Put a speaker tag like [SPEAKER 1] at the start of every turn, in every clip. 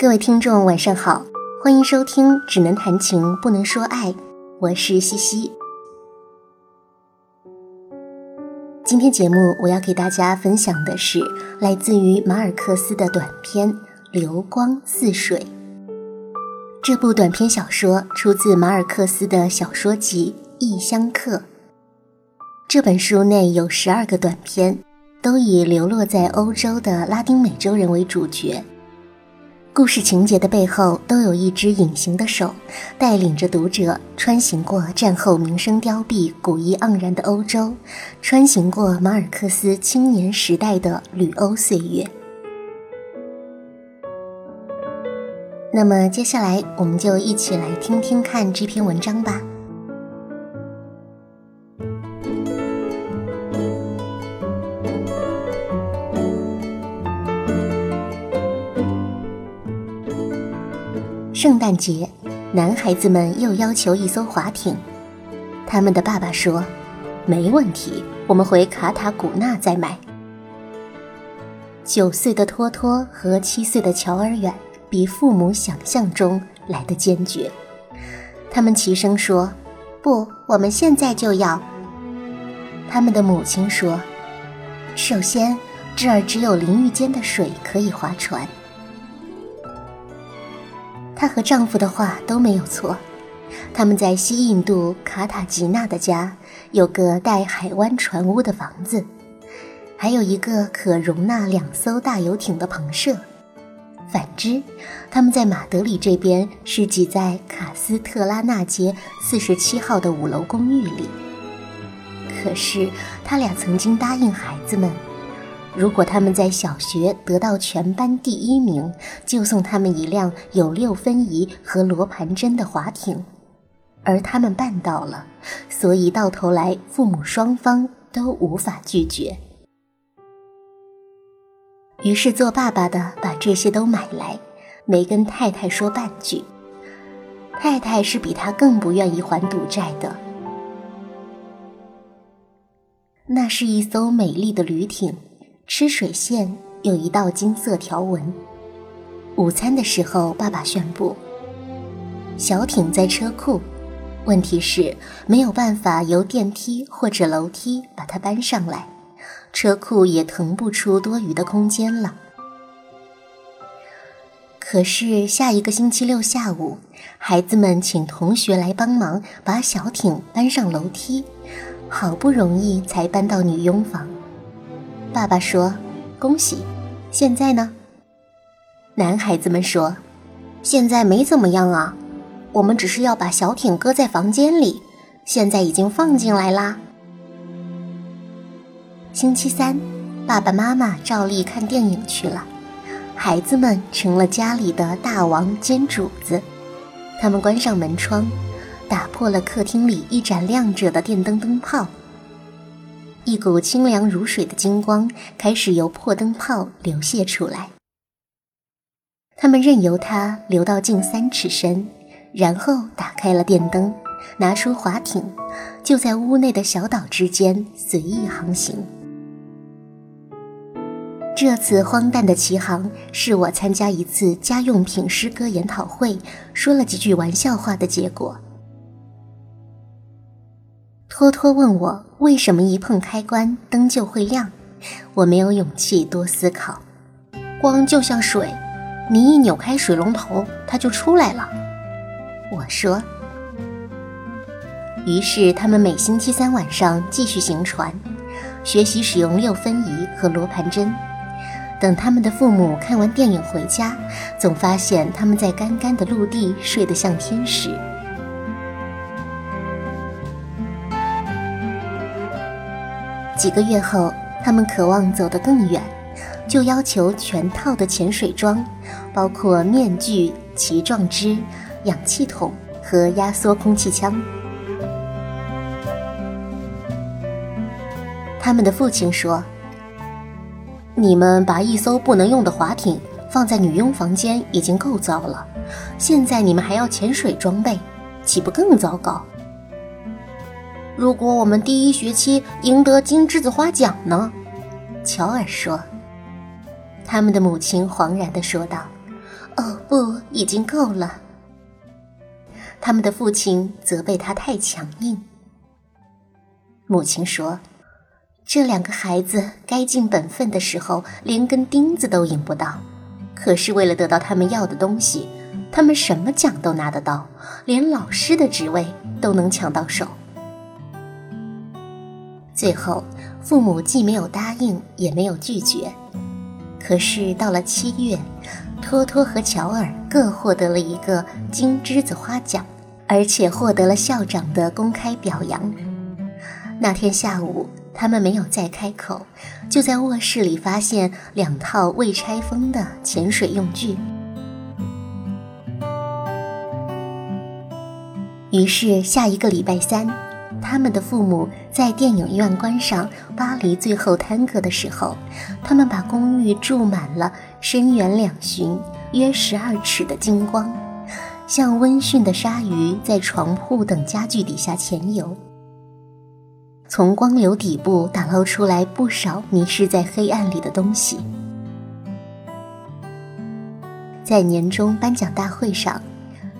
[SPEAKER 1] 各位听众，晚上好，欢迎收听《只能谈情不能说爱》，我是西西。今天节目我要给大家分享的是来自于马尔克斯的短篇《流光似水》。这部短篇小说出自马尔克斯的小说集《异乡客》。这本书内有十二个短篇，都以流落在欧洲的拉丁美洲人为主角。故事情节的背后，都有一只隐形的手，带领着读者穿行过战后名声凋敝、古意盎然的欧洲，穿行过马尔克斯青年时代的旅欧岁月。那么，接下来我们就一起来听听看这篇文章吧。圣诞节，男孩子们又要求一艘滑艇。他们的爸爸说：“没问题，我们回卡塔古纳再买。”九岁的托托和七岁的乔尔远比父母想象中来的坚决。他们齐声说：“不，我们现在就要。”他们的母亲说：“首先，这儿只有淋浴间的水可以划船。”她和丈夫的话都没有错，他们在西印度卡塔吉纳的家有个带海湾船屋的房子，还有一个可容纳两艘大游艇的棚舍。反之，他们在马德里这边是挤在卡斯特拉纳街四十七号的五楼公寓里。可是，他俩曾经答应孩子们。如果他们在小学得到全班第一名，就送他们一辆有六分仪和罗盘针的滑艇，而他们办到了，所以到头来父母双方都无法拒绝。于是做爸爸的把这些都买来，没跟太太说半句。太太是比他更不愿意还赌债的。那是一艘美丽的旅艇。吃水线有一道金色条纹。午餐的时候，爸爸宣布：“小艇在车库，问题是没有办法由电梯或者楼梯把它搬上来，车库也腾不出多余的空间了。”可是下一个星期六下午，孩子们请同学来帮忙把小艇搬上楼梯，好不容易才搬到女佣房。爸爸说：“恭喜。”现在呢？男孩子们说：“现在没怎么样啊，我们只是要把小艇搁在房间里，现在已经放进来啦。”星期三，爸爸妈妈照例看电影去了，孩子们成了家里的大王兼主子。他们关上门窗，打破了客厅里一盏亮着的电灯灯泡。一股清凉如水的金光开始由破灯泡流泻出来，他们任由它流到近三尺深，然后打开了电灯，拿出划艇，就在屋内的小岛之间随意航行。这次荒诞的奇航是我参加一次家用品诗歌研讨会，说了几句玩笑话的结果。托托问我为什么一碰开关灯就会亮，我没有勇气多思考。光就像水，你一扭开水龙头，它就出来了。我说。于是他们每星期三晚上继续行船，学习使用六分仪和罗盘针。等他们的父母看完电影回家，总发现他们在干干的陆地睡得像天使。几个月后，他们渴望走得更远，就要求全套的潜水装，包括面具、鳍状肢、氧气筒和压缩空气枪。他们的父亲说：“你们把一艘不能用的划艇放在女佣房间已经够糟了，现在你们还要潜水装备，岂不更糟糕？”如果我们第一学期赢得金栀子花奖呢？乔尔说。他们的母亲惶然地说道：“哦，不，已经够了。他们的父亲责备他太强硬。母亲说：“这两个孩子该尽本分的时候，连根钉子都引不到。可是为了得到他们要的东西，他们什么奖都拿得到，连老师的职位都能抢到手。”最后，父母既没有答应，也没有拒绝。可是到了七月，托托和乔尔各获得了一个金栀子花奖，而且获得了校长的公开表扬。那天下午，他们没有再开口，就在卧室里发现两套未拆封的潜水用具。于是，下一个礼拜三。他们的父母在电影院观赏《巴黎最后探戈》的时候，他们把公寓注满了深圆两寻、约十二尺的金光，像温驯的鲨鱼在床铺等家具底下潜游。从光流底部打捞出来不少迷失在黑暗里的东西。在年终颁奖大会上，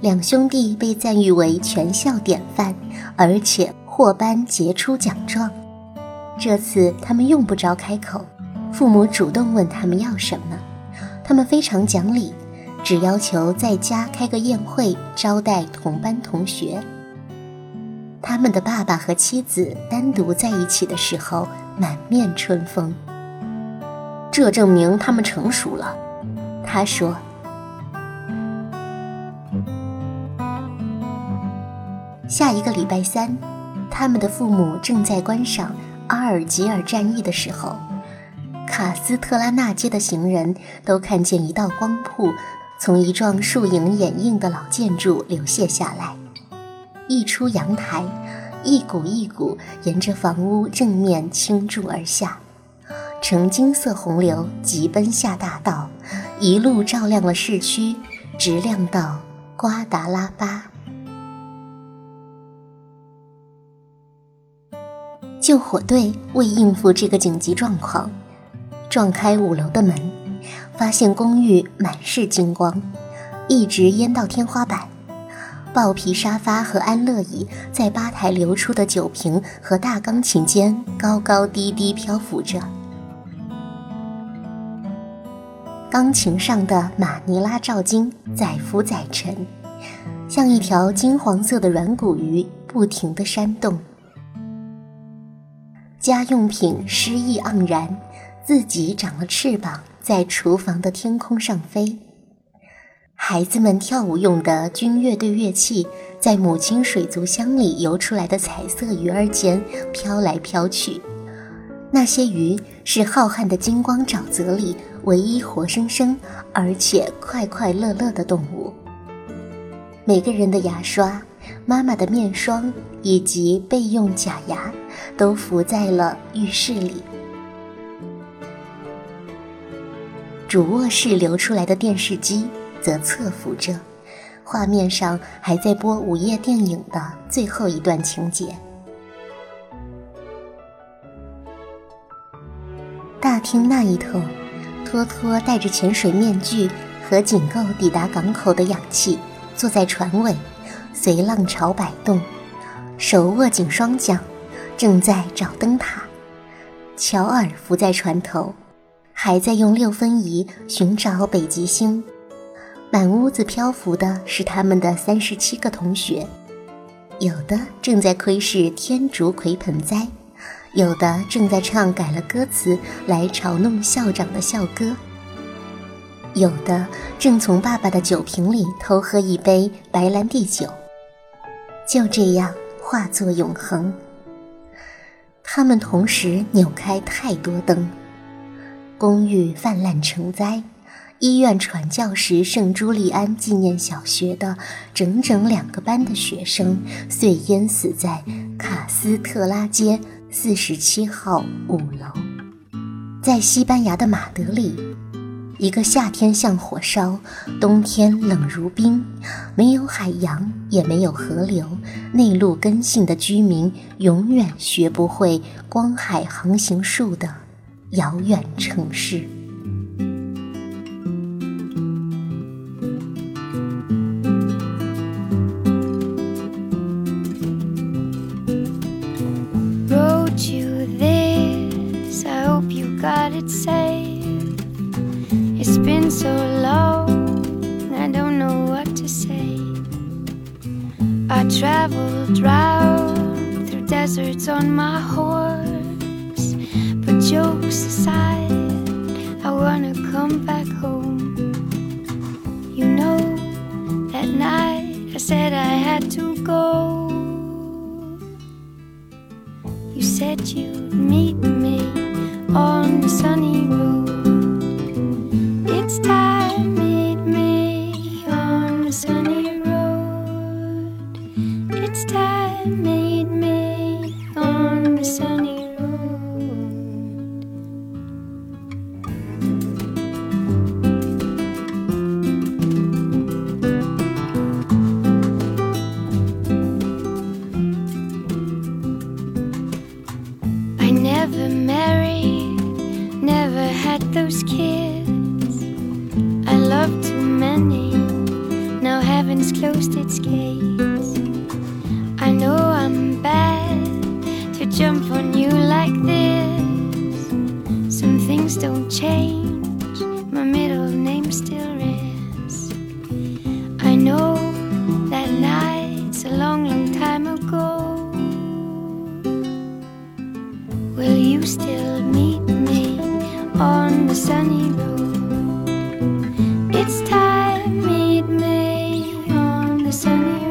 [SPEAKER 1] 两兄弟被赞誉为全校典范，而且。获颁杰出奖状，这次他们用不着开口，父母主动问他们要什么，他们非常讲理，只要求在家开个宴会招待同班同学。他们的爸爸和妻子单独在一起的时候，满面春风。这证明他们成熟了，他说。下一个礼拜三。他们的父母正在观赏阿尔及尔战役的时候，卡斯特拉纳街的行人都看见一道光瀑从一幢树影掩映的老建筑流泻下来，溢出阳台，一股一股沿着房屋正面倾注而下，呈金色洪流急奔下大道，一路照亮了市区，直亮到瓜达拉巴。救火队为应付这个紧急状况，撞开五楼的门，发现公寓满是金光，一直淹到天花板。豹皮沙发和安乐椅在吧台流出的酒瓶和大钢琴间高高低低漂浮着，钢琴上的马尼拉照金载浮载沉，像一条金黄色的软骨鱼，不停地扇动。家用品诗意盎然，自己长了翅膀，在厨房的天空上飞。孩子们跳舞用的军乐队乐器，在母亲水族箱里游出来的彩色鱼儿间飘来飘去。那些鱼是浩瀚的金光沼泽里唯一活生生而且快快乐乐的动物。每个人的牙刷。妈妈的面霜以及备用假牙都浮在了浴室里。主卧室流出来的电视机则侧浮着，画面上还在播午夜电影的最后一段情节。大厅那一头，托托带着潜水面具和仅够抵达港口的氧气，坐在船尾。随浪潮摆动，手握紧双桨，正在找灯塔。乔尔伏在船头，还在用六分仪寻找北极星。满屋子漂浮的是他们的三十七个同学，有的正在窥视天竺葵盆栽，有的正在唱改了歌词来嘲弄校长的校歌，有的正从爸爸的酒瓶里偷喝一杯白兰地酒。就这样化作永恒。他们同时扭开太多灯，公寓泛滥成灾，医院传教士圣朱利安纪念小学的整整两个班的学生遂淹死在卡斯特拉街四十七号五楼。在西班牙的马德里。一个夏天像火烧，冬天冷如冰，没有海洋，也没有河流，内陆根性的居民永远学不会光海航行术的遥远城市。
[SPEAKER 2] Been so long, I don't know what to say. I traveled round through deserts on my horse, but jokes aside, I wanna come back home. You know, that night I said I had to go. You said you'd meet me on the sunny road time. Like this. Some things don't change, my middle name still is. I know that night's a long, long time ago. Will you still meet me on the sunny road? It's time, meet me on the sunny road.